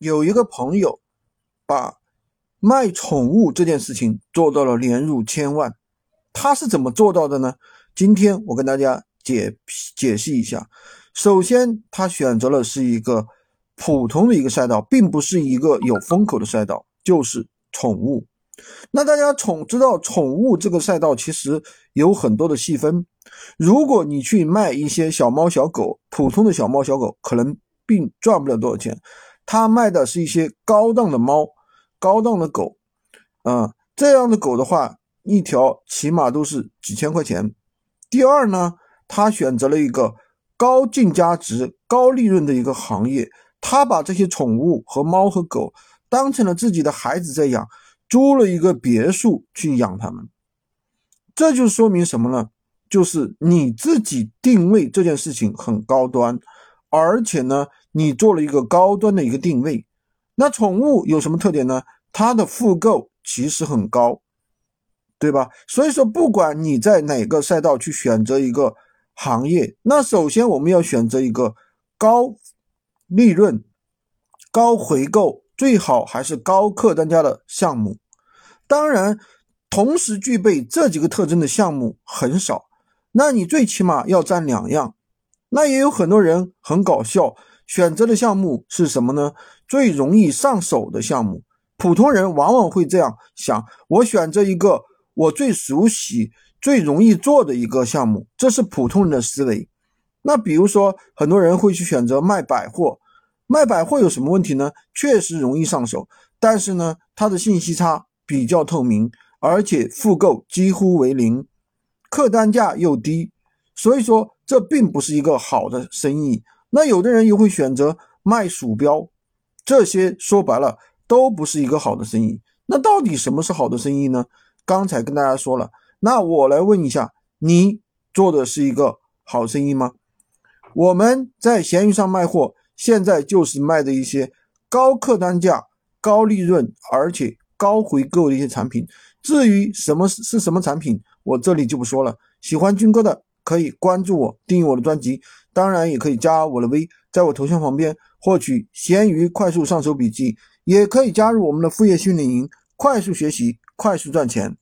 有一个朋友把卖宠物这件事情做到了年入千万，他是怎么做到的呢？今天我跟大家解解析一下。首先，他选择了是一个普通的一个赛道，并不是一个有风口的赛道，就是宠物。那大家宠知道宠物这个赛道其实有很多的细分。如果你去卖一些小猫小狗，普通的小猫小狗可能并赚不了多少钱。他卖的是一些高档的猫、高档的狗，啊，这样的狗的话，一条起码都是几千块钱。第二呢，他选择了一个高净价值、高利润的一个行业，他把这些宠物和猫和狗当成了自己的孩子在养，租了一个别墅去养它们。这就说明什么呢？就是你自己定位这件事情很高端，而且呢，你做了一个高端的一个定位。那宠物有什么特点呢？它的复购其实很高，对吧？所以说，不管你在哪个赛道去选择一个行业，那首先我们要选择一个高利润、高回购，最好还是高客单价的项目。当然，同时具备这几个特征的项目很少。那你最起码要占两样，那也有很多人很搞笑，选择的项目是什么呢？最容易上手的项目。普通人往往会这样想：我选择一个我最熟悉、最容易做的一个项目，这是普通人的思维。那比如说，很多人会去选择卖百货，卖百货有什么问题呢？确实容易上手，但是呢，它的信息差比较透明，而且复购几乎为零。客单价又低，所以说这并不是一个好的生意。那有的人又会选择卖鼠标，这些说白了都不是一个好的生意。那到底什么是好的生意呢？刚才跟大家说了，那我来问一下，你做的是一个好生意吗？我们在闲鱼上卖货，现在就是卖的一些高客单价、高利润而且高回购的一些产品。至于什么是什么产品？我这里就不说了。喜欢军哥的可以关注我，订阅我的专辑，当然也可以加我的微，在我头像旁边获取闲鱼快速上手笔记，也可以加入我们的副业训练营，快速学习，快速赚钱。